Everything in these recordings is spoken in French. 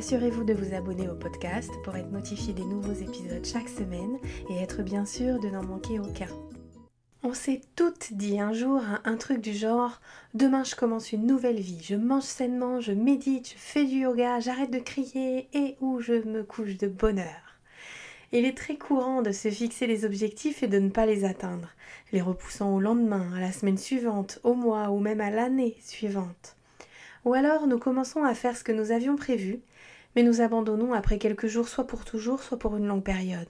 Assurez-vous de vous abonner au podcast pour être notifié des nouveaux épisodes chaque semaine et être bien sûr de n'en manquer aucun. On s'est toutes dit un jour un truc du genre Demain je commence une nouvelle vie, je mange sainement, je médite, je fais du yoga, j'arrête de crier et où je me couche de bonheur. Il est très courant de se fixer des objectifs et de ne pas les atteindre, les repoussant au lendemain, à la semaine suivante, au mois ou même à l'année suivante. Ou alors nous commençons à faire ce que nous avions prévu, mais nous abandonnons après quelques jours soit pour toujours, soit pour une longue période.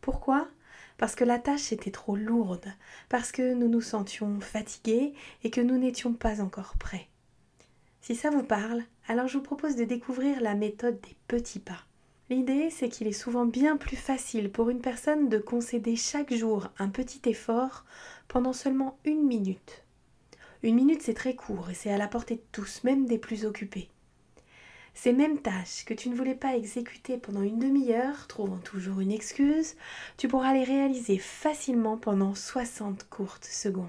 Pourquoi? Parce que la tâche était trop lourde, parce que nous nous sentions fatigués et que nous n'étions pas encore prêts. Si ça vous parle, alors je vous propose de découvrir la méthode des petits pas. L'idée, c'est qu'il est souvent bien plus facile pour une personne de concéder chaque jour un petit effort pendant seulement une minute. Une minute, c'est très court et c'est à la portée de tous, même des plus occupés. Ces mêmes tâches que tu ne voulais pas exécuter pendant une demi-heure, trouvant toujours une excuse, tu pourras les réaliser facilement pendant 60 courtes secondes.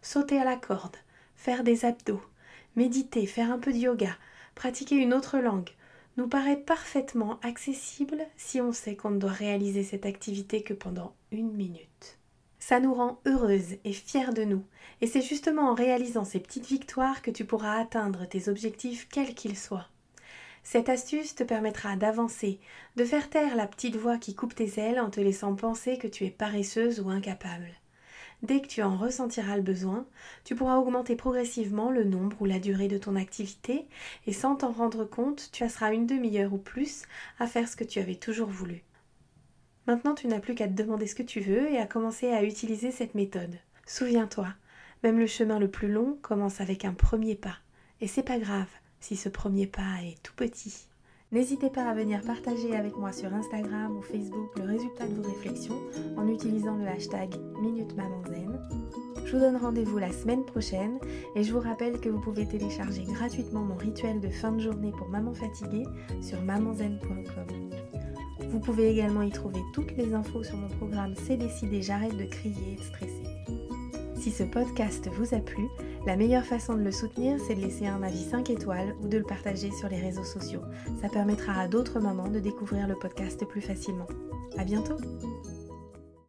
Sauter à la corde, faire des abdos, méditer, faire un peu de yoga, pratiquer une autre langue, nous paraît parfaitement accessible si on sait qu'on ne doit réaliser cette activité que pendant une minute. Ça nous rend heureuses et fières de nous. Et c'est justement en réalisant ces petites victoires que tu pourras atteindre tes objectifs quels qu'ils soient. Cette astuce te permettra d'avancer, de faire taire la petite voix qui coupe tes ailes en te laissant penser que tu es paresseuse ou incapable. Dès que tu en ressentiras le besoin, tu pourras augmenter progressivement le nombre ou la durée de ton activité et sans t'en rendre compte, tu passeras une demi-heure ou plus à faire ce que tu avais toujours voulu. Maintenant, tu n'as plus qu'à te demander ce que tu veux et à commencer à utiliser cette méthode. Souviens-toi, même le chemin le plus long commence avec un premier pas. Et c'est pas grave si ce premier pas est tout petit. N'hésitez pas à venir partager avec moi sur Instagram ou Facebook le résultat de vos réflexions en utilisant le hashtag Minute Je vous donne rendez-vous la semaine prochaine et je vous rappelle que vous pouvez télécharger gratuitement mon rituel de fin de journée pour maman fatiguée sur mamanzen.com. Vous pouvez également y trouver toutes les infos sur mon programme C'est décidé, j'arrête de crier et de stresser. Si ce podcast vous a plu, la meilleure façon de le soutenir, c'est de laisser un avis 5 étoiles ou de le partager sur les réseaux sociaux. Ça permettra à d'autres mamans de découvrir le podcast plus facilement. À bientôt!